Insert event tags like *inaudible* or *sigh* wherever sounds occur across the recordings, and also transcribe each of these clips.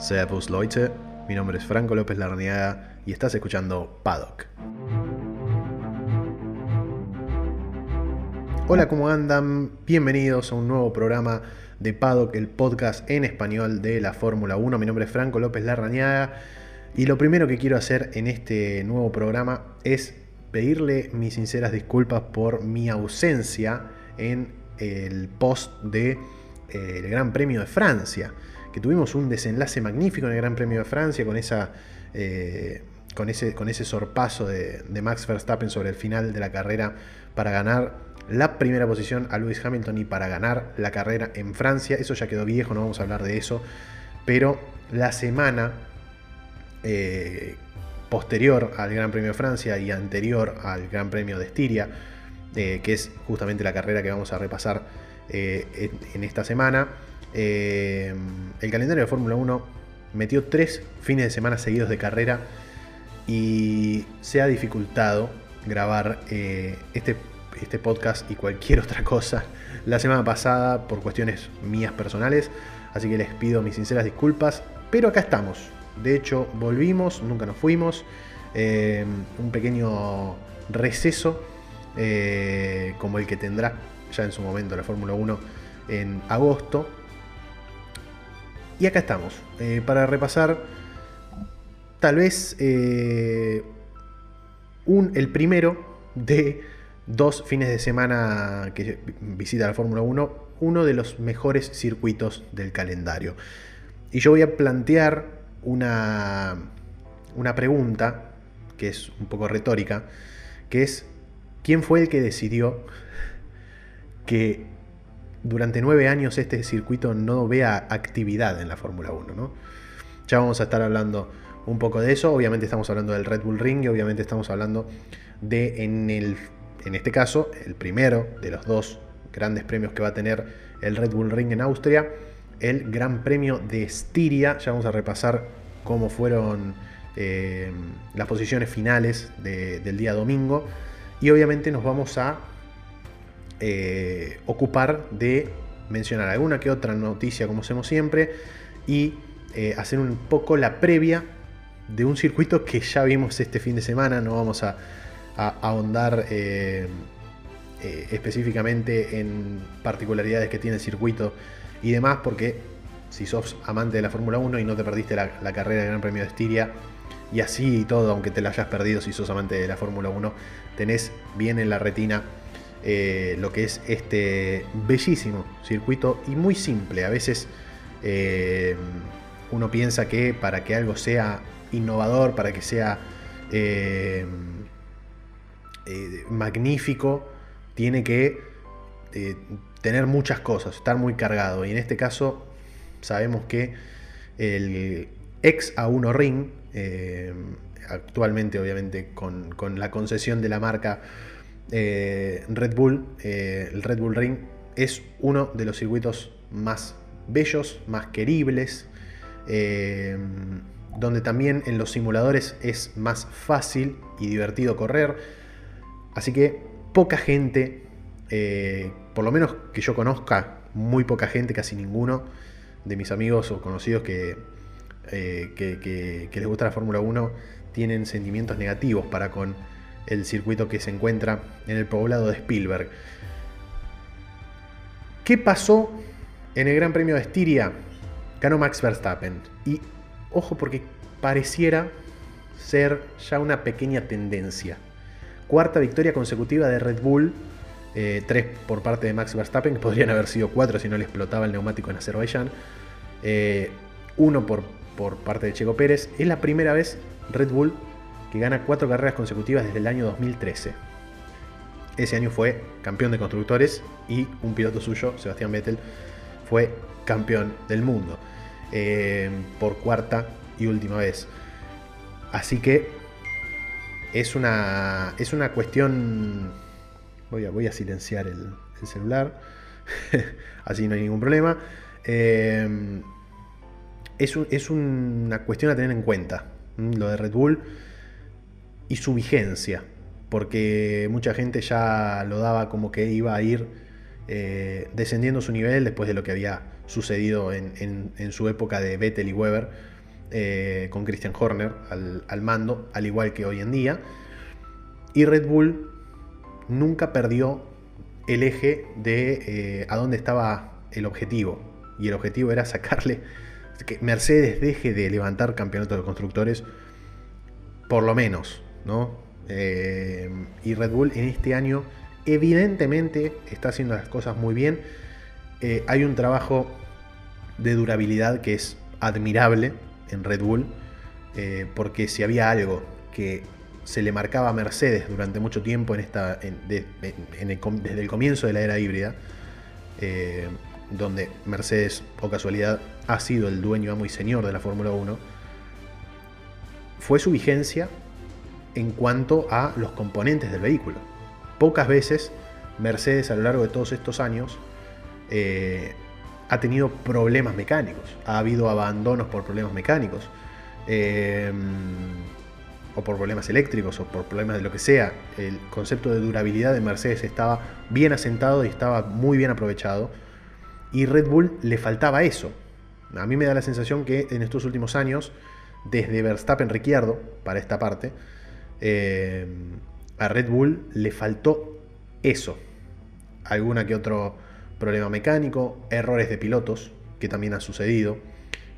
Servus Leute, mi nombre es Franco López Larniaga y estás escuchando Paddock. Hola, ¿cómo andan? Bienvenidos a un nuevo programa de Paddock, el podcast en español de la Fórmula 1. Mi nombre es Franco López Larrañaga y lo primero que quiero hacer en este nuevo programa es pedirle mis sinceras disculpas por mi ausencia en el post del de, eh, Gran Premio de Francia que tuvimos un desenlace magnífico en el Gran Premio de Francia con, esa, eh, con, ese, con ese sorpaso de, Max Verstappen sobre el final de la carrera para ganar la primera posición a Lewis Hamilton y para ganar la carrera en Francia. Eso ya quedó viejo, no vamos a hablar de eso. Pero la semana eh, posterior al Gran Premio de Francia y anterior al Gran Premio de Estiria, eh, que es justamente la carrera que vamos a repasar en, esta semana, eh, el calendario de Fórmula 1 metió tres fines de semana seguidos de carrera y se ha dificultado grabar eh, este, este podcast y cualquier *laughs* otra cosa la semana pasada por cuestiones mías personales. Así que les pido mis sinceras disculpas. Pero acá estamos. De hecho, volvimos, nunca nos fuimos. Eh, un pequeño receso como el que tendrá ya en su momento la Fórmula 1 en agosto. Y acá estamos, eh, para repasar tal vez eh, el primero de dos fines de semana que visita la Fórmula 1, uno de los mejores circuitos del calendario. Y yo voy a plantear una, una pregunta, que es un poco retórica, que es, ¿quién fue el que decidió que durante nueve años este circuito no vea actividad en la Fórmula 1. ¿no? Ya vamos a estar hablando un poco de eso. Obviamente estamos hablando del Red Bull Ring y obviamente estamos hablando de, en, el, en este caso, el primero de los dos grandes premios que va a tener el Red Bull Ring en Austria, el Gran Premio de Estiria. Ya vamos a repasar cómo fueron eh, las posiciones finales del día domingo. Y obviamente nos vamos a eh, ocupar de mencionar alguna que otra noticia como hacemos siempre y eh, hacer un poco la previa de un circuito que ya vimos este fin de semana, no vamos a, ahondar eh, específicamente en particularidades que tiene el circuito y demás, porque si sos amante de la Fórmula 1 y no te perdiste la, la carrera del Gran Premio de Estiria, y así y todo, aunque te la hayas perdido si sos amante de la Fórmula 1, tenés bien en la retina eh, lo que es este bellísimo circuito y muy simple. A veces eh, uno piensa que para que algo sea innovador, para que sea eh, magnífico, tiene que tener muchas cosas, estar muy cargado. Y en este caso sabemos que el ex A1 Ring, actualmente obviamente con, con la concesión de la marca eh, Red Bull, eh, el Red Bull Ring, es uno de los circuitos más bellos, más queribles, eh, donde también en los simuladores es más fácil y divertido correr. Así que poca gente, por lo menos que yo conozca, muy poca gente, casi ninguno de mis amigos o conocidos que, que les gusta la Fórmula 1, tienen sentimientos negativos para con el circuito que se encuentra en el poblado de Spielberg. ¿Qué pasó en el Gran Premio de Estiria? Ganó Max Verstappen. Y ojo porque pareciera ser ya una pequeña tendencia. Cuarta victoria consecutiva de Red Bull. Eh, tres por parte de Max Verstappen, que podrían haber sido cuatro si no le explotaba el neumático en Azerbaiyán. Eh, uno por, por parte de Checo Pérez. Es la primera vez Red Bull que gana cuatro carreras consecutivas desde el año 2013. Ese año fue campeón de constructores y un piloto suyo, Sebastián Vettel, fue campeón del mundo eh, por cuarta y última vez. Así que es una, es una cuestión... Voy a, voy a silenciar el, celular, *laughs* así no hay ningún problema. Eh, es, es, una cuestión a tener en cuenta. Lo de Red Bull y su vigencia, porque mucha gente ya lo daba como que iba a ir eh, descendiendo su nivel después de lo que había sucedido en, su época de Vettel y Weber eh, con Christian Horner al, mando, al igual que hoy en día. Y Red Bull nunca perdió el eje de a dónde estaba el objetivo. Y el objetivo era sacarle que Mercedes deje de levantar campeonatos de constructores, por lo menos, ¿no? Eh, y Red Bull en este año evidentemente está haciendo las cosas muy bien. Eh, hay un trabajo de durabilidad que es admirable en Red Bull, eh, porque si había algo que se le marcaba a Mercedes durante mucho tiempo en esta, desde el comienzo de la era híbrida, donde Mercedes, o casualidad, ha sido el dueño, amo y señor de la Fórmula 1, fue su vigencia en cuanto a los componentes del vehículo. Pocas veces Mercedes a lo largo de todos estos años eh, ha tenido problemas mecánicos, ha habido abandonos por problemas mecánicos, eh, o por problemas eléctricos, o por problemas de lo que sea. El concepto de durabilidad de Mercedes estaba bien asentado y estaba muy bien aprovechado y Red Bull le faltaba eso. A mí me da la sensación que en estos últimos años, desde Verstappen Ricciardo, para esta parte, eh, a Red Bull le faltó eso. Alguna que otro problema mecánico, errores de pilotos, que también ha sucedido,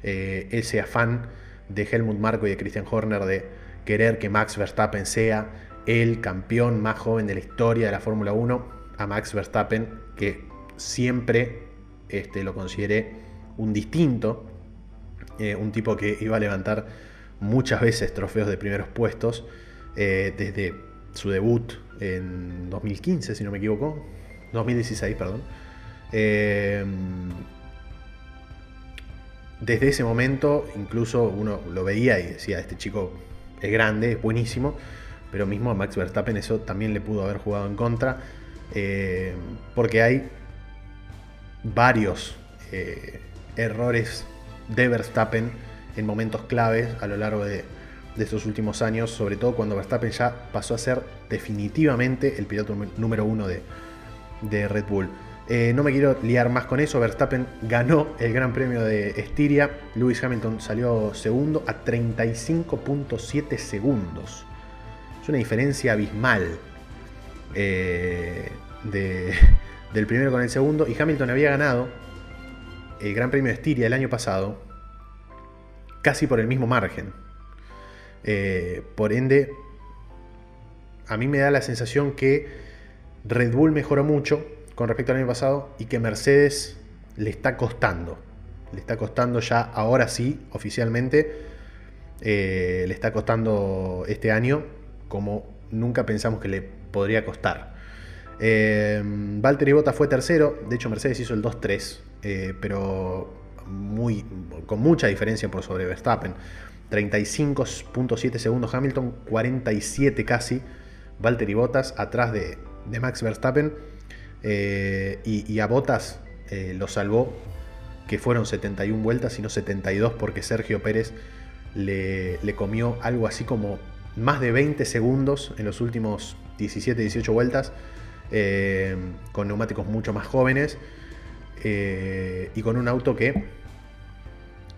eh, ese afán de Helmut Marko y de Christian Horner de querer que Max Verstappen sea el campeón más joven de la historia de la Fórmula 1, a Max Verstappen, que siempre este, lo consideré un distinto, eh, un tipo que iba a levantar muchas veces trofeos de primeros puestos, eh, desde su debut en 2015, si no me equivoco, 2016, perdón. Eh, desde ese momento, incluso uno lo veía y decía, este chico es grande, es buenísimo, pero mismo a Max Verstappen eso también le pudo haber jugado en contra, porque hay varios eh, errores de Verstappen en momentos claves a lo largo de, estos últimos años, sobre todo cuando Verstappen ya pasó a ser definitivamente el piloto número uno de, Red Bull. Eh, no me quiero liar más con eso, Verstappen ganó el Gran Premio de Estiria, Lewis Hamilton salió segundo a 35.7 segundos. Es una diferencia abismal eh, de, *laughs* del primero con el segundo y Hamilton había ganado el Gran Premio de Estiria el año pasado casi por el mismo margen. Eh, por ende, a mí me da la sensación que Red Bull mejoró mucho con respecto al año pasado y que Mercedes le está costando. Le está costando ya, ahora sí, oficialmente, eh, le está costando este año como nunca pensamos que le podría costar. Eh, Valtteri Bottas fue tercero, de hecho Mercedes hizo el 2-3, eh, pero muy, con mucha diferencia por sobre Verstappen. 35.7 segundos Hamilton, 47 casi Valtteri Bottas atrás de, Max Verstappen. Eh, y, a Bottas eh, lo salvó, que fueron 71 vueltas y no 72 porque Sergio Pérez le, le comió algo así como más de 20 segundos en los últimos 17-18 vueltas. Eh, con neumáticos mucho más jóvenes y con un auto que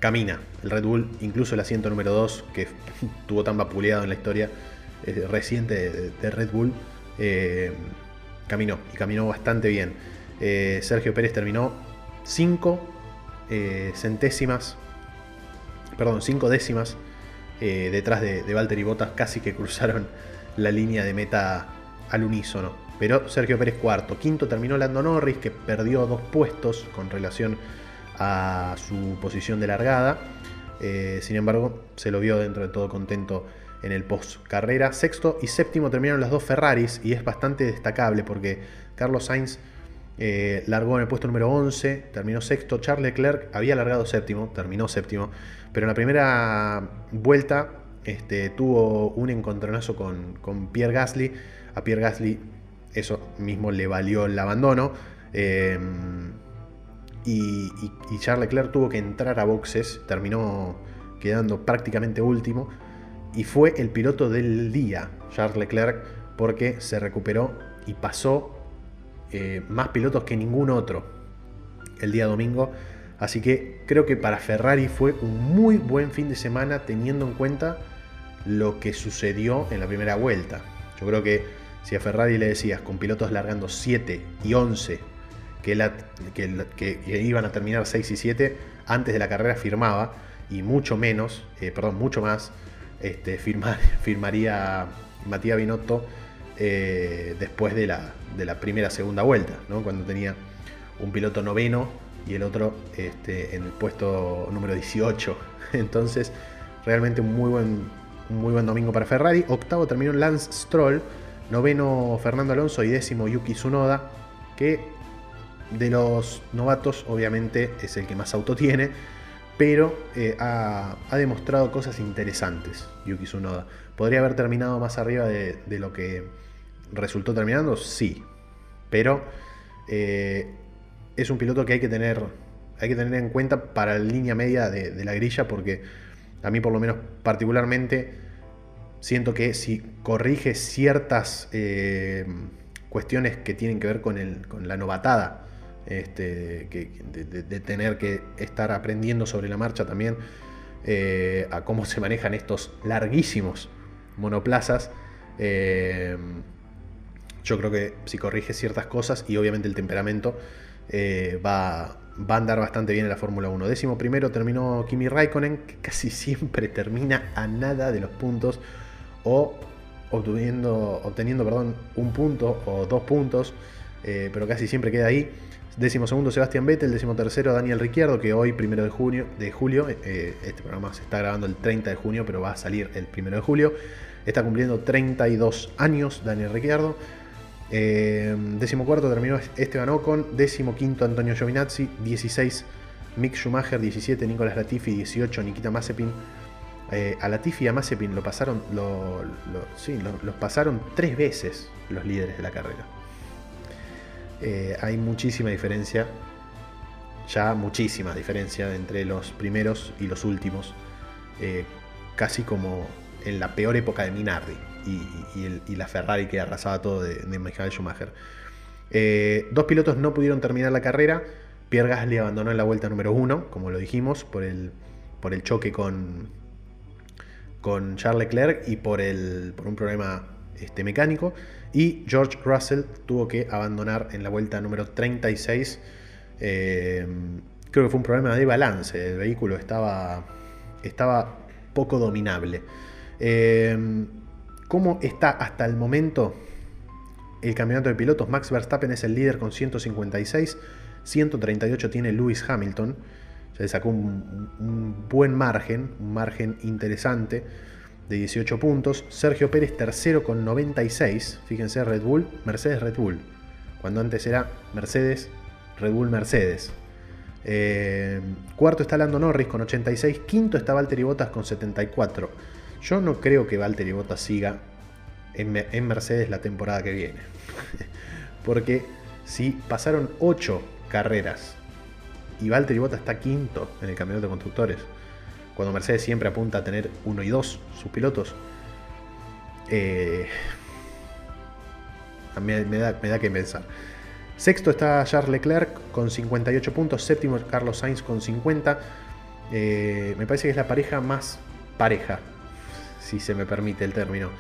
camina. El Red Bull, incluso el asiento número 2, que *laughs* tuvo tan vapuleado en la historia eh, reciente de, Red Bull, caminó y caminó bastante bien. Sergio Pérez terminó 5 centésimas, perdón, 5 décimas detrás de, de Valtteri Bottas, casi que cruzaron la línea de meta al unísono. Pero Sergio Pérez cuarto. Quinto terminó Lando Norris, que perdió dos puestos con relación a su posición de largada. Eh, sin embargo, se lo vio dentro de todo contento en el post carrera. Sexto y séptimo terminaron las dos Ferraris y es bastante destacable porque Carlos Sainz eh, largó en el puesto número 11, terminó sexto. Charles Leclerc había largado séptimo, terminó séptimo, pero en la primera vuelta este, tuvo un encontronazo con, con Pierre Gasly. A Pierre Gasly eso mismo le valió el abandono. Eh, y, Charles Leclerc tuvo que entrar a boxes, terminó quedando prácticamente último. Y fue el piloto del día, Charles Leclerc, porque se recuperó y pasó eh, más pilotos que ningún otro el día domingo. Así que creo que para Ferrari fue un muy buen fin de semana teniendo en cuenta lo que sucedió en la primera vuelta. Yo creo que si a Ferrari le decías con pilotos largando 7 y 11 que, iban a terminar 6 y 7, antes de la carrera firmaba, y mucho menos, eh, perdón, mucho más, este, *laughs* firmaría Matías Binotto eh, después de la, de la primera segunda vuelta, ¿no? cuando tenía un piloto noveno y el otro este, en el puesto número 18. *laughs* Entonces, realmente un muy buen, muy buen domingo para Ferrari. Octavo terminó Lance Stroll, noveno Fernando Alonso y décimo Yuki Tsunoda, que de los novatos obviamente es el que más auto tiene, pero eh, ha, demostrado cosas interesantes Yuki Tsunoda. ¿Podría haber terminado más arriba de, lo que resultó terminando? Sí, pero eh, es un piloto que hay que tener, hay que tener en cuenta para la línea media de, la grilla porque a mí por lo menos particularmente siento que si corrige ciertas eh, cuestiones que tienen que ver con, la novatada, este, de, tener que estar aprendiendo sobre la marcha también eh, a cómo se manejan estos larguísimos monoplazas, eh, yo creo que si corrige ciertas cosas y obviamente el temperamento, eh, va, va, a andar bastante bien en la Fórmula 1. Décimo primero terminó Kimi Raikkonen, que casi *laughs* siempre termina a nada de los puntos o obteniendo, obteniendo perdón, un punto o dos puntos, pero casi siempre queda ahí. Décimo segundo Sebastián Vettel, décimo tercero Daniel Ricciardo, que hoy, primero de, junio, de julio, eh, este programa se está grabando el 30 de junio, pero va a salir el primero de julio, está cumpliendo 32 años Daniel Ricciardo. Eh, décimo cuarto terminó Esteban Ocon, décimo quinto Antonio Giovinazzi, 16 Mick Schumacher, 17 Nicolás Latifi, 18 Nikita Mazepin. Eh, a Latifi y a Mazepin lo pasaron, los pasaron tres veces los líderes de la carrera. Eh, hay muchísima diferencia, ya muchísima diferencia entre los primeros y los últimos, eh, casi como en la peor época de Minardi y, la Ferrari que arrasaba todo de, Michael Schumacher. Eh, dos pilotos no pudieron terminar la carrera. Pierre Gasly abandonó en la vuelta número uno, como lo dijimos, por el, choque con, Charles Leclerc y por un problema este, mecánico. Y George Russell tuvo que abandonar en la vuelta número 36. Eh, creo que fue un problema de balance. El vehículo estaba, estaba poco dominable. Eh, ¿Cómo está hasta el momento el campeonato de pilotos? Max Verstappen es el líder con 156, 138 tiene Lewis Hamilton, se sacó un, buen margen, un margen interesante de 18 puntos. Sergio Pérez tercero con 96, fíjense Red Bull, Mercedes Red Bull, cuando antes era Mercedes, Red Bull Mercedes. Eh, cuarto está Lando Norris con 86, quinto está Valtteri Bottas con 74. Yo no creo que Valtteri Bottas siga en, Mercedes la temporada que viene. *laughs* Porque si pasaron 8 carreras y Valtteri Bottas está quinto en el campeonato de constructores, cuando Mercedes siempre apunta a tener 1 y 2 sus pilotos, eh, me, da, me da que pensar. Sexto está Charles Leclerc con 58 puntos, séptimo Carlos Sainz con 50. Eh, me parece que es la pareja más pareja si se me permite el término,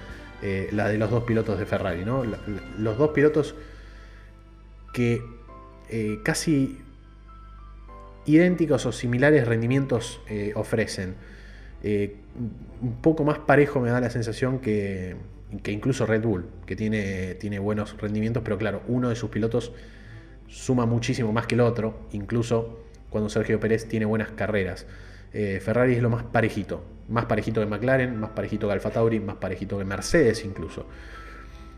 eh, la de los dos pilotos de Ferrari, ¿no? los dos pilotos que eh, casi idénticos o similares rendimientos eh, ofrecen. un poco más parejo me da la sensación que, que incluso Red Bull, que tiene, tiene buenos rendimientos, pero claro, uno de sus pilotos suma muchísimo más que el otro, incluso cuando Sergio Pérez tiene buenas carreras. Ferrari es lo más parejito, más parejito que McLaren, más parejito que Alfa Tauri, más parejito que Mercedes incluso.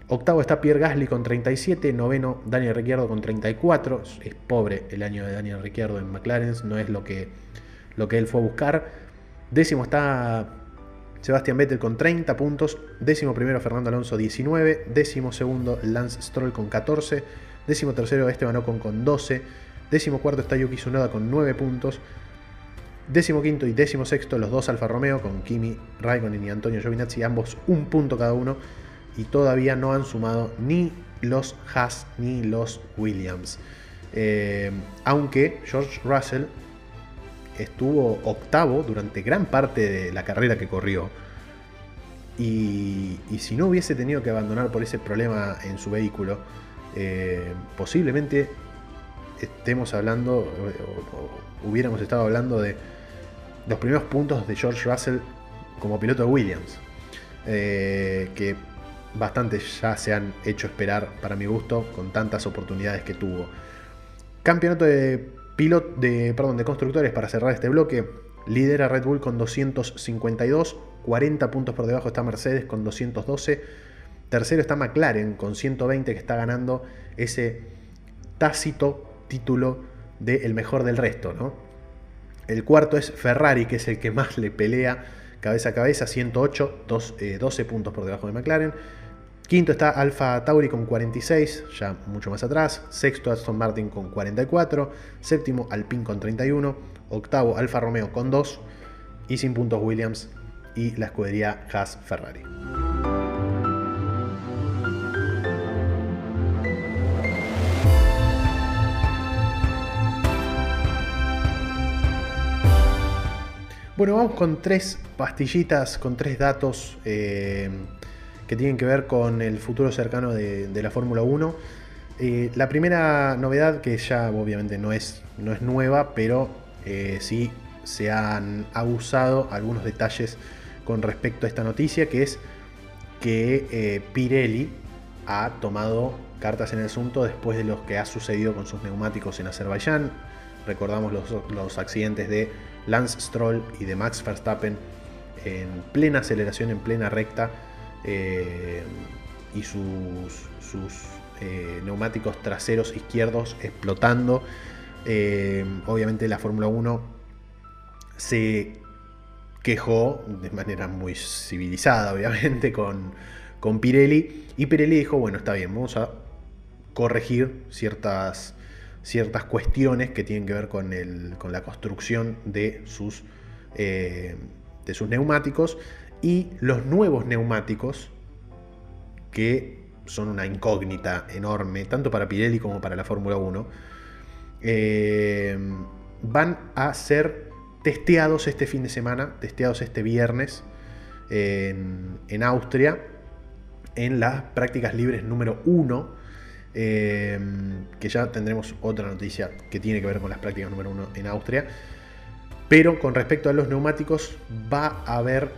Octavo está Pierre Gasly con 37, noveno Daniel Ricciardo con 34. Es pobre el año de Daniel Ricciardo en McLaren, no es lo que, lo que él fue a buscar. Décimo está Sebastián Vettel con 30 puntos. Décimo primero Fernando Alonso 19. Décimo segundo Lance Stroll con 14. Décimo tercero Esteban Ocon con 12. Décimo cuarto está Yuki Tsunoda con 9 puntos. Décimo quinto y décimo sexto, los dos Alfa Romeo con Kimi Raikkonen y Antonio Giovinazzi, ambos un punto cada uno, y todavía no han sumado ni los Haas ni los Williams. Eh, aunque George Russell estuvo octavo durante gran parte de la carrera que corrió. Y, si no hubiese tenido que abandonar por ese problema en su vehículo, eh, posiblemente estemos hablando, o, hubiéramos estado hablando de los primeros puntos de George Russell como piloto de Williams, eh, que bastante ya se han hecho esperar para mi gusto con tantas oportunidades que tuvo. Campeonato de pilot de, perdón, de constructores para cerrar este bloque. Lidera Red Bull con 252, 40 puntos por debajo está Mercedes con 212. Tercero está McLaren con 120 que está ganando ese tácito título de el mejor del resto. ¿no? El cuarto es Ferrari, que es el que más le pelea cabeza a cabeza, 108, 12 puntos por debajo de McLaren. Quinto está Alfa Tauri con 46, ya mucho más atrás. Sexto Aston Martin con 44. Séptimo Alpine con 31. Octavo Alfa Romeo con 2. Y sin puntos Williams y la escudería Haas Ferrari. Bueno, vamos con tres pastillitas, con tres datos. Eh, que tienen que ver con el futuro cercano de, la Fórmula 1. Eh, la primera novedad, que ya obviamente no es, no es nueva, pero eh, sí se han abusado algunos detalles con respecto a esta noticia, que es que eh, Pirelli ha tomado cartas en el asunto después de lo que ha sucedido con sus neumáticos en Azerbaiyán. Recordamos los, los accidentes de Lance Stroll y de Max Verstappen en plena aceleración, en plena recta, eh, y sus, eh, neumáticos traseros izquierdos explotando. Eh, obviamente la Fórmula 1 se quejó de manera muy civilizada, obviamente, con, con Pirelli. Y Pirelli dijo, bueno, está bien, vamos a corregir ciertas, ciertas cuestiones que tienen que ver con, el, con la construcción de sus, de sus neumáticos y los nuevos neumáticos, que son una incógnita enorme, tanto para Pirelli como para la Fórmula 1, eh, van a ser testeados este fin de semana, testeados este viernes en, Austria, en las prácticas libres número 1. Eh, que ya tendremos otra noticia que tiene que ver con las prácticas número 1 en Austria. Pero con respecto a los neumáticos, va a haber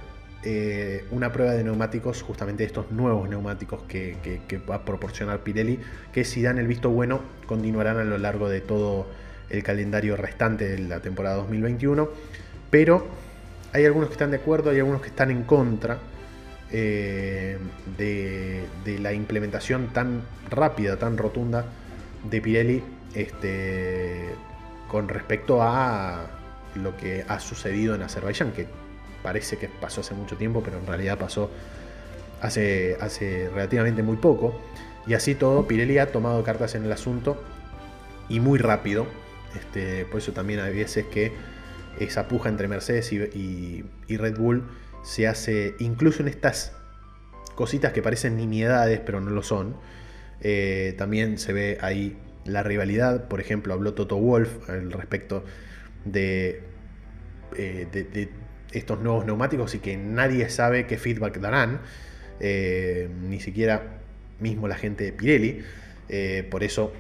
eh, una prueba de neumáticos, justamente estos nuevos neumáticos que, va a proporcionar Pirelli, que si dan el visto bueno, continuarán a lo largo de todo el calendario restante de la temporada 2021. Pero hay algunos que están de acuerdo, hay algunos que están en contra eh, de, la implementación tan rápida, tan rotunda de Pirelli este, con respecto a lo que ha sucedido en Azerbaiyán, que parece que pasó hace mucho tiempo, pero en realidad pasó hace, hace relativamente muy poco. Y así todo, Pirelli ha tomado cartas en el asunto y muy rápido. Este, por eso también hay veces que esa puja entre Mercedes y, Red Bull se hace incluso en estas cositas que parecen nimiedades, pero no lo son. Eh, también se ve ahí la rivalidad. Por ejemplo, habló Toto Wolf al respecto de, eh, de estos nuevos neumáticos y que nadie sabe qué feedback darán, eh, ni siquiera mismo la gente de Pirelli. Eh, por eso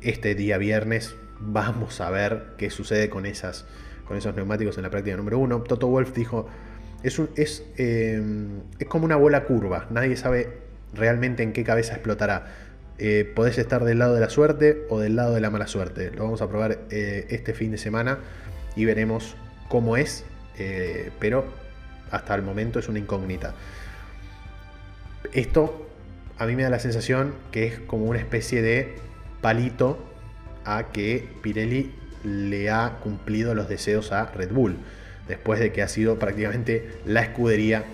este día viernes vamos a ver qué sucede con, esas, con esos neumáticos en la práctica número uno. Toto Wolf dijo, es, es, eh, es como una bola curva, nadie sabe realmente en qué cabeza explotará. podés estar del lado de la suerte o del lado de la mala suerte. Lo vamos a probar este fin de semana y veremos cómo es eh, pero hasta el momento es una incógnita. Esto a mí me da la sensación que es como una especie de palito a que Pirelli le ha cumplido los deseos a Red Bull, después de que ha sido prácticamente la escudería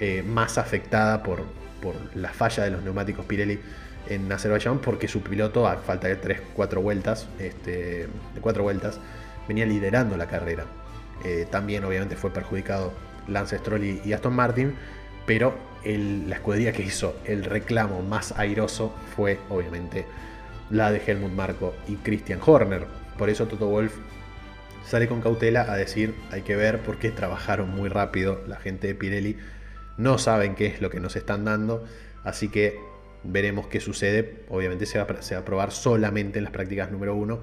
eh, más afectada por, por, la falla de los neumáticos Pirelli en Azerbaiyán, porque su piloto, a falta de 3-4 vueltas, este, de 4 vueltas, venía liderando la carrera. Eh, también obviamente fue perjudicado Lance Stroll y, Aston Martin, pero la escudería que hizo el reclamo más airoso fue obviamente la de Helmut Marko y Christian Horner. Por eso Toto Wolf sale con cautela a decir, hay que ver por qué trabajaron muy rápido la gente de Pirelli, no saben qué es lo que nos están dando, así que veremos qué sucede. Obviamente se va, a probar solamente en las prácticas número uno.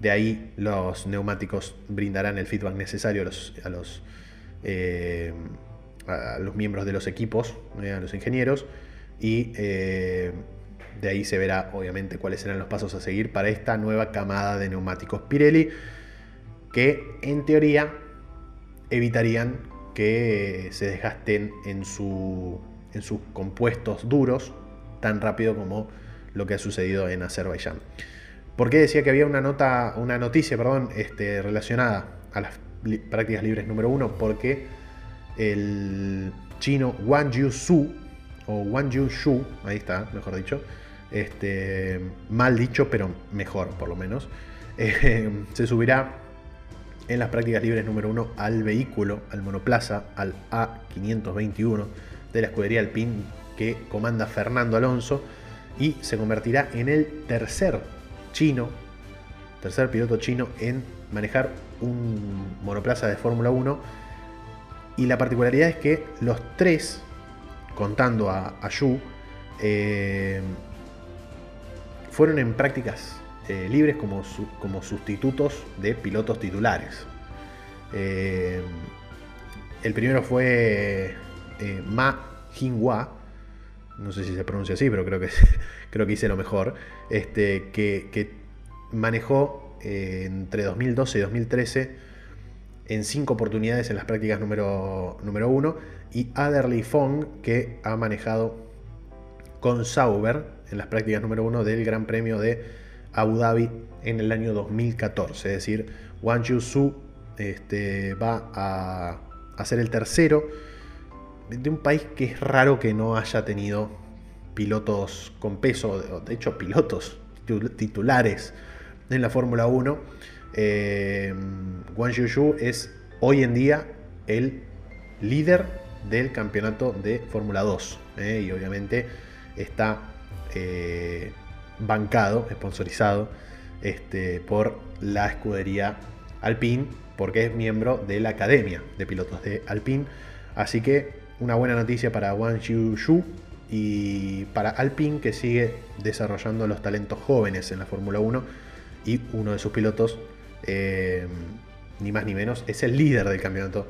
De ahí los neumáticos brindarán el feedback necesario a los, a los, eh, a los miembros de los equipos, eh, a los ingenieros, y eh, de ahí se verá obviamente cuáles serán los pasos a seguir para esta nueva camada de neumáticos Pirelli, que en teoría evitarían que se desgasten en, su, en sus compuestos duros tan rápido como lo que ha sucedido en Azerbaiyán. ¿Por qué decía que había una nota, una noticia, perdón, este, relacionada a las prácticas libres número uno? Porque el chino Wang Su, o Wang Shu, ahí está, mejor dicho, este, mal dicho, pero mejor por lo menos, eh, *laughs* se subirá en las prácticas libres número uno al vehículo, al monoplaza, al A521 de la escudería Alpine que comanda Fernando Alonso y se convertirá en el tercer chino, tercer piloto chino en manejar un monoplaza de Fórmula 1. Y la particularidad es que los tres, contando a, a Yu, eh, fueron en prácticas eh, libres como, como, sustitutos de pilotos titulares. Eh, el primero fue Ma Jinhua, no sé si se pronuncia así, pero creo que, *laughs* creo que hice lo mejor, este, que, manejó eh, entre 2012 y 2013 en cinco oportunidades en las prácticas número, número uno, y Adderley Fong, que ha manejado con Sauber en las prácticas número uno del Gran Premio de Abu Dhabi en el año 2014. Es decir, Wang Yu Su este, va a, a ser el tercero de un país que es raro que no haya tenido pilotos con peso, de hecho pilotos titulares en la Fórmula 1. Eh, Wang Yushu es hoy en día el líder del campeonato de Fórmula 2 eh, y obviamente está eh, bancado, sponsorizado este, por la escudería Alpine porque es miembro de la Academia de Pilotos de Alpine. Así que una buena noticia para Wang Xiu y para Alpine que sigue desarrollando los talentos jóvenes en la Fórmula 1 y uno de sus pilotos, eh, ni más ni menos, es el líder del campeonato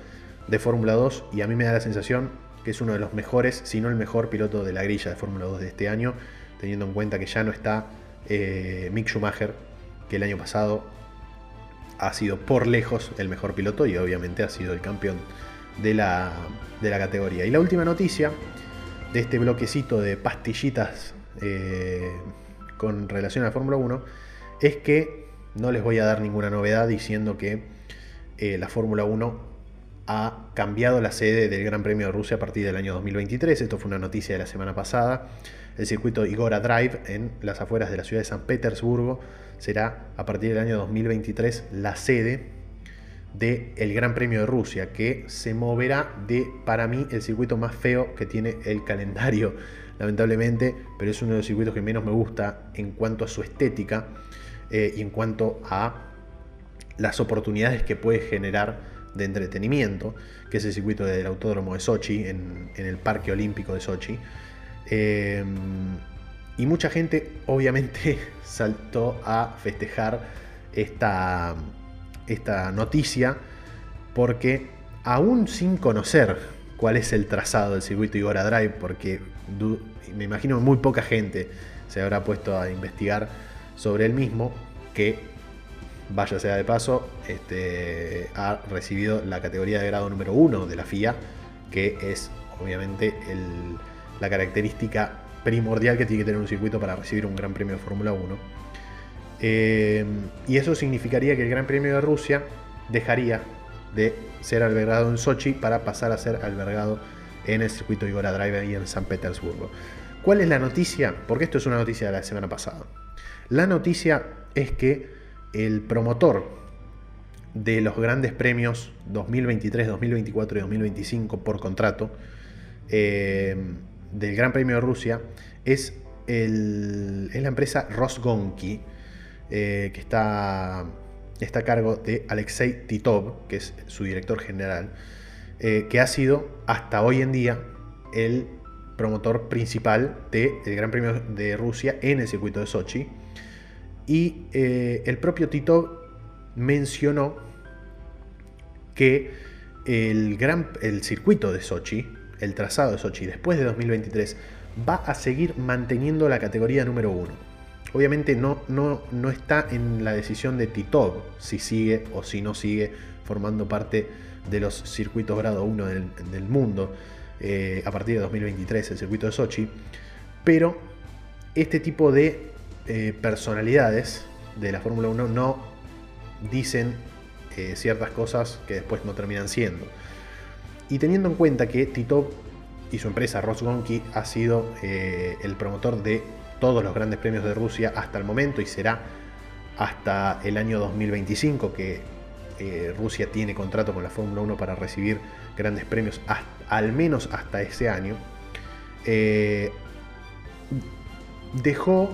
de Fórmula 2 y a mí me da la sensación que es uno de los mejores, si no el mejor piloto de la grilla de Fórmula 2 de este año, teniendo en cuenta que ya no está eh, Mick Schumacher, que el año pasado ha sido por lejos el mejor piloto y obviamente ha sido el campeón de la, categoría. Y la última noticia de este bloquecito de pastillitas eh, con relación a la Fórmula 1 es que no les voy a dar ninguna novedad diciendo que eh, la Fórmula 1 ha cambiado la sede del Gran Premio de Rusia a partir del año 2023. Esto fue una noticia de la semana pasada. El circuito Igora Drive en las afueras de la ciudad de San Petersburgo será a partir del año 2023 la sede del Gran Premio de Rusia, que se moverá de, para mí, el circuito más feo que tiene el calendario, *laughs* lamentablemente, pero es uno de los circuitos que menos me gusta en cuanto a su estética eh, y en cuanto a las oportunidades que puede generar de entretenimiento, que es el circuito del Autódromo de Sochi, en, el Parque Olímpico de Sochi. Eh, y mucha gente obviamente *laughs* saltó a festejar esta esta noticia porque aún sin conocer cuál es el trazado del circuito Igora Drive, porque me imagino muy poca gente se habrá puesto a investigar sobre el mismo, que vaya sea de paso, este, ha recibido la categoría de grado número 1 de la FIA, que es obviamente la característica primordial que tiene que tener un circuito para recibir un gran premio de Fórmula 1 eh, y eso significaría que el Gran Premio de Rusia dejaría de ser albergado en Sochi para pasar a ser albergado en el circuito Igora Drive y en San Petersburgo. ¿Cuál es la noticia? Porque esto es una noticia de la semana pasada. La noticia es que el promotor de los grandes premios 2023, 2024 y 2025 por contrato, del Gran Premio de Rusia es, es la empresa Rosgonki, que está, a cargo de Alexei Titov, que es su director general, que ha sido hasta hoy en día el promotor principal del Gran Premio de Rusia en el circuito de Sochi. Y eh, el propio Tito mencionó que el, gran, el circuito de Sochi, el trazado de Sochi después de 2023, va a seguir manteniendo la categoría número uno. Obviamente no, no, no está en la decisión de Titov si sigue o si no sigue formando parte de los circuitos grado 1 del, del mundo. Eh, a partir de 2023 el circuito de Sochi, pero este tipo de eh, personalidades de la Fórmula 1 no dicen eh, ciertas cosas que después no terminan siendo. Y teniendo en cuenta que Tito y su empresa Rosgonki ha sido el promotor de todos los grandes premios de Rusia hasta el momento y será hasta el año 2025 que Rusia tiene contrato con la Fórmula 1 para recibir grandes premios al menos hasta ese año, eh, dejó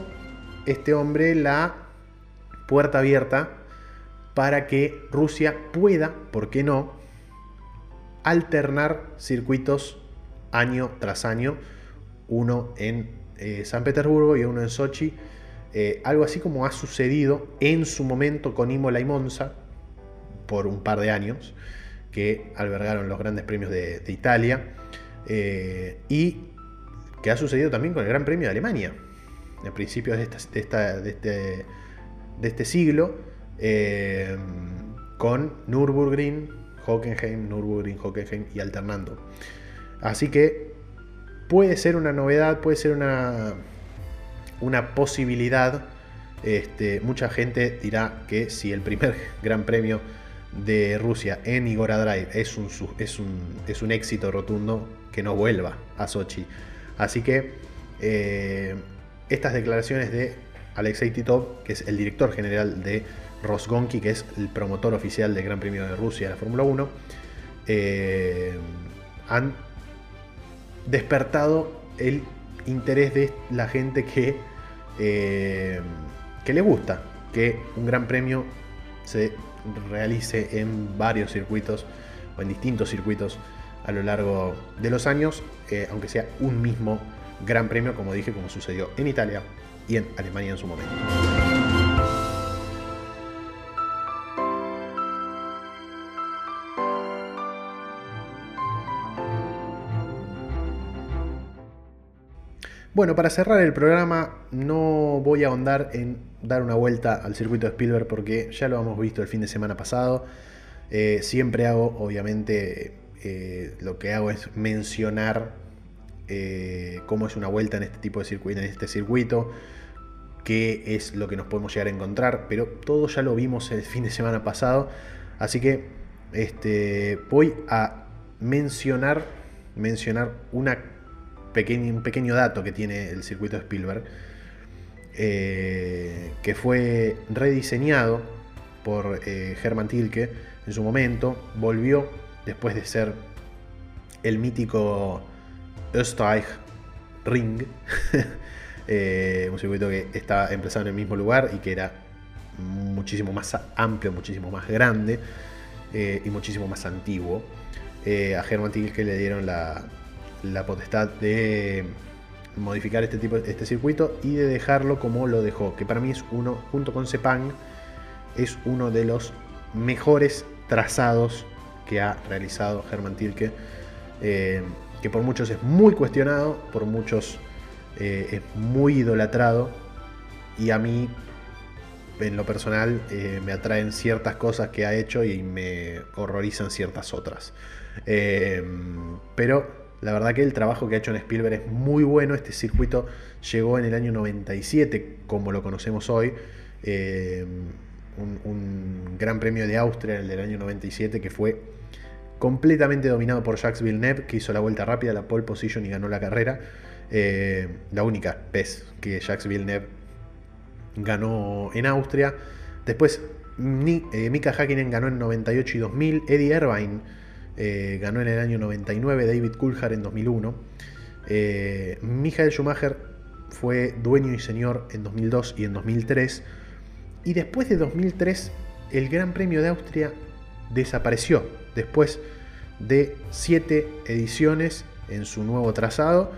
este hombre la puerta abierta para que Rusia pueda, ¿por qué no?, alternar circuitos año tras año, uno en eh, San Petersburgo y uno en Sochi, eh, algo así como ha sucedido en su momento con Imola y Monza por un par de años que albergaron los grandes premios de, Italia eh, y que ha sucedido también con el Gran Premio de Alemania, a principios de, este, este, siglo, con Nürburgring, Hockenheim, Nürburgring, Hockenheim y alternando. Así que puede ser una novedad, puede ser una, una posibilidad. Este, mucha gente dirá que si el primer *laughs* Gran Premio de Rusia en Igora Drive es un, es un, es un éxito rotundo que no vuelva a Sochi. Así que eh, estas declaraciones de Alexei Titov, que es el director general de Rosgonki, que es el promotor oficial del Gran Premio de Rusia de la Fórmula 1, eh, han despertado el interés de la gente que, eh, que le gusta que un gran premio se realice en varios circuitos o en distintos circuitos a lo largo de los años, eh, aunque sea un mismo gran premio, como dije, como sucedió en Italia y en Alemania en su momento. Bueno, para cerrar el programa no voy a ahondar en dar una vuelta al circuito de Spielberg porque ya lo hemos visto el fin de semana pasado. Eh, siempre hago, obviamente, eh, lo que hago es mencionar eh, cómo es una vuelta en este tipo de circuito, en este circuito, qué es lo que nos podemos llegar a encontrar, pero todo ya lo vimos el fin de semana pasado, así que este, voy a mencionar, mencionar una un pequeño dato que tiene el circuito de Spielberg, eh, que fue rediseñado por eh, Hermann Tilke en su momento, volvió después de ser el mítico Österreich Ring, *laughs* eh, un circuito que estaba empezado en el mismo lugar y que era muchísimo más amplio, muchísimo más grande y muchísimo más antiguo. a Hermann Tilke le dieron la, la potestad de modificar este tipo este circuito y de dejarlo como lo dejó, que para mí es uno, junto con Sepang, es uno de los mejores trazados que ha realizado Hermann Tilke, eh, que por muchos es muy cuestionado, por muchos eh, es muy idolatrado, y a mí, en lo personal, eh, me atraen ciertas cosas que ha hecho y me horrorizan ciertas otras. pero la verdad que el trabajo que ha hecho en Spielberg es muy bueno. Este circuito llegó en el año 97, como lo conocemos hoy. Eh, un, gran premio de Austria, el del año 97, que fue completamente dominado por Jacques Villeneuve, que hizo la vuelta rápida, la pole position y ganó la carrera. Eh, la única vez que Jacques Villeneuve ganó en Austria. Después, eh, Mika Hakkinen ganó en 98 y 2000. Eddie Irvine eh, ganó en el año 99, David Coulthard en 2001. Eh, Michael Schumacher fue dueño y señor en 2002 y en 2003. Y después de 2003, el Gran Premio de Austria desapareció. Después de siete ediciones en su nuevo trazado.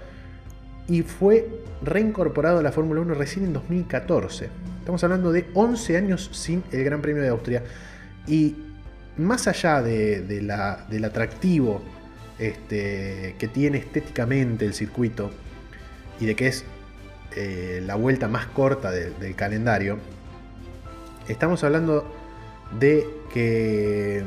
Y fue reincorporado a la Fórmula 1 recién en 2014. Estamos hablando de 11 años sin el Gran Premio de Austria. Y más allá del atractivo este, que tiene estéticamente el circuito y de que es eh, la vuelta más corta del calendario, estamos hablando de que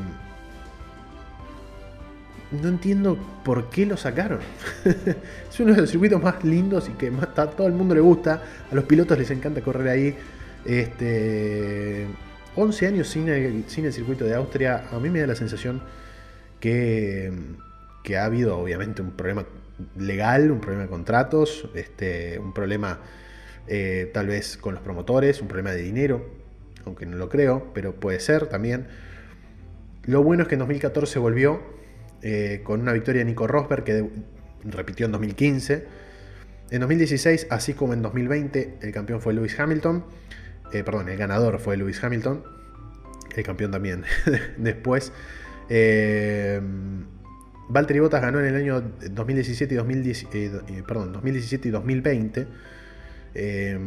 no entiendo por qué lo sacaron. *laughs* es uno de los circuitos más lindos y que a todo el mundo le gusta. A los pilotos les encanta correr ahí. Este, 11 años sin el, circuito de Austria, a mí me da la sensación que, ha habido obviamente un problema legal, un problema de contratos, este, un problema eh, tal vez con los promotores, un problema de dinero, aunque no lo creo, pero puede ser también. Lo bueno es que en 2014 volvió eh, con una victoria de Nico Rosberg que repitió en 2015. En 2016, así como en 2020, el campeón fue Lewis Hamilton. Eh, perdón, el ganador fue Lewis Hamilton, el campeón también *laughs* después. Eh, Valtteri Bottas ganó en el año 2017 y, 2017 y 2020. Eh,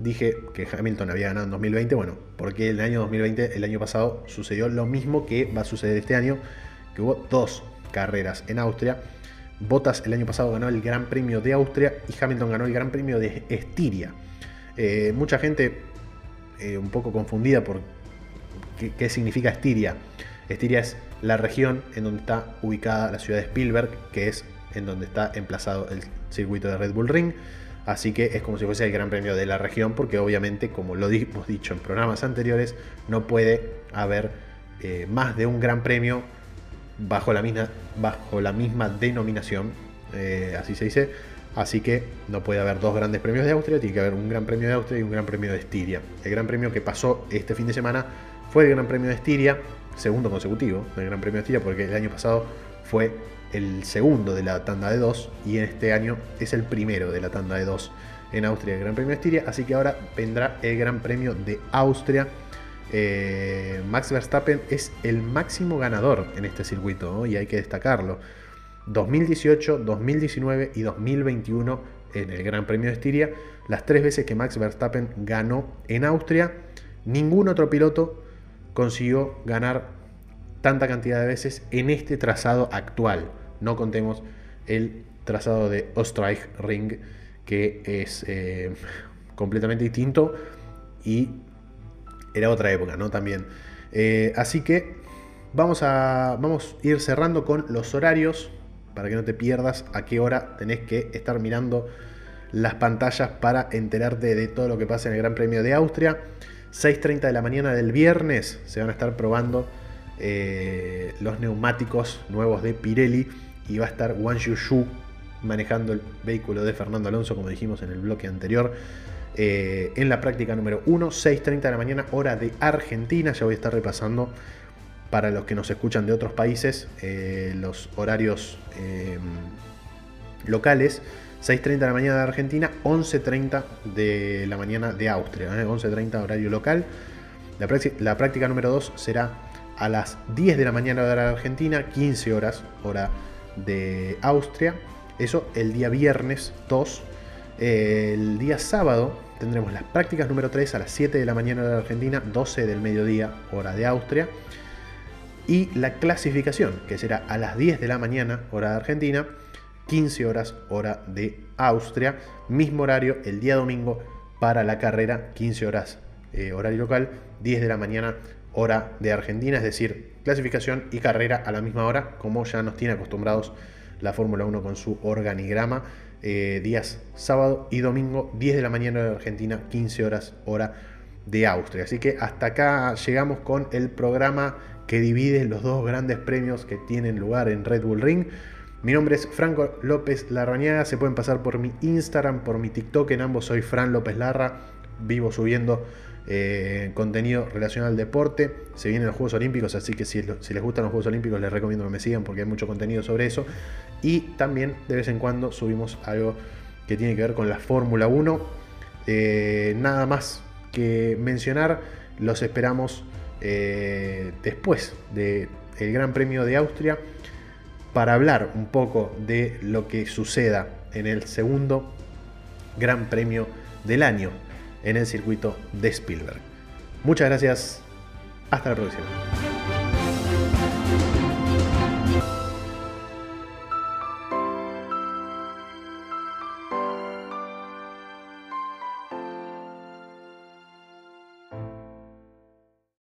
dije que Hamilton había ganado en 2020, bueno, porque el año 2020, el año pasado, sucedió lo mismo que va a suceder este año, que hubo dos carreras en Austria. Bottas el año pasado ganó el Gran Premio de Austria y Hamilton ganó el Gran Premio de Estiria. mucha gente eh, un poco confundida por qué, significa Estiria. Estiria es la región en donde está ubicada la ciudad de Spielberg, que es en donde está emplazado el circuito de Red Bull Ring. Así que es como si fuese el Gran Premio de la región, porque obviamente, como lo hemos dicho en programas anteriores, no puede haber eh, más de un Gran Premio bajo la misma, bajo la misma denominación, eh, así se dice, Así que no puede haber dos grandes premios de Austria, tiene que haber un gran premio de Austria y un gran premio de Estiria. El gran premio que pasó este fin de semana fue el gran premio de Estiria, segundo consecutivo del gran premio de Estiria, porque el año pasado fue el segundo de la tanda de dos y en este año es el primero de la tanda de dos en Austria el Gran Premio de Estiria, así que ahora vendrá el Gran Premio de Austria. Eh, Max Verstappen es el máximo ganador en este circuito y hay que destacarlo. 2018, 2019 y 2021 en el Gran Premio de Estiria, las tres veces que Max Verstappen ganó en Austria, ningún otro piloto consiguió ganar tanta cantidad de veces en este trazado actual. No contemos el trazado de Ostreich Ring, que es eh, *laughs* completamente distinto y era otra época, ¿no? También. Eh, así que vamos a, vamos a ir cerrando con los horarios para que no te pierdas a qué hora tenés que estar mirando las pantallas para enterarte de todo lo que pasa en el Gran Premio de Austria. 6.30 de la mañana del viernes se van a estar probando eh, los neumáticos nuevos de Pirelli y va a estar Wang Yushu manejando el vehículo de Fernando Alonso, como dijimos en el bloque anterior. Eh, en la práctica número 1, 6.30 de la mañana, hora de Argentina. Ya voy a estar repasando para los que nos escuchan de otros países, eh, los horarios eh, locales, 6.30 de la mañana de Argentina, 11.30 de la mañana de Austria, 11.30 eh, horario local. La, práctica número 2 será a las 10 de la mañana de la Argentina, 15 horas hora de Austria. Eso el día viernes 2. el día sábado tendremos las prácticas número 3 a las 7 de la mañana de la Argentina, 12 del mediodía hora de Austria y la clasificación, que será a las 10 de la mañana, hora de Argentina, 15 horas, hora de Austria, mismo horario el día domingo para la carrera, 15 horas, eh, horario local, 10 de la mañana, hora de Argentina, es decir, clasificación y carrera a la misma hora, como ya nos tiene acostumbrados la Fórmula 1 con su organigrama. Eh, días sábado y domingo, 10 de la mañana de Argentina, 15 horas, hora de Austria. Así que hasta acá llegamos con el programa que divide los dos grandes premios que tienen lugar en Red Bull Ring. Mi nombre es Franco López Larrañaga, se pueden pasar por mi Instagram, por mi TikTok, en ambos soy Fran López Larra, vivo subiendo eh, contenido relacionado al deporte. Se vienen los Juegos Olímpicos, así que si, les gustan los Juegos Olímpicos les recomiendo que me sigan porque hay mucho contenido sobre eso. Y también de vez en cuando subimos algo que tiene que ver con la Fórmula 1. Eh, nada más que mencionar, los esperamos eh, después del Gran Premio de Austria para hablar un poco de lo que suceda en el segundo Gran Premio del año en el circuito de Spielberg. Muchas gracias, hasta la próxima.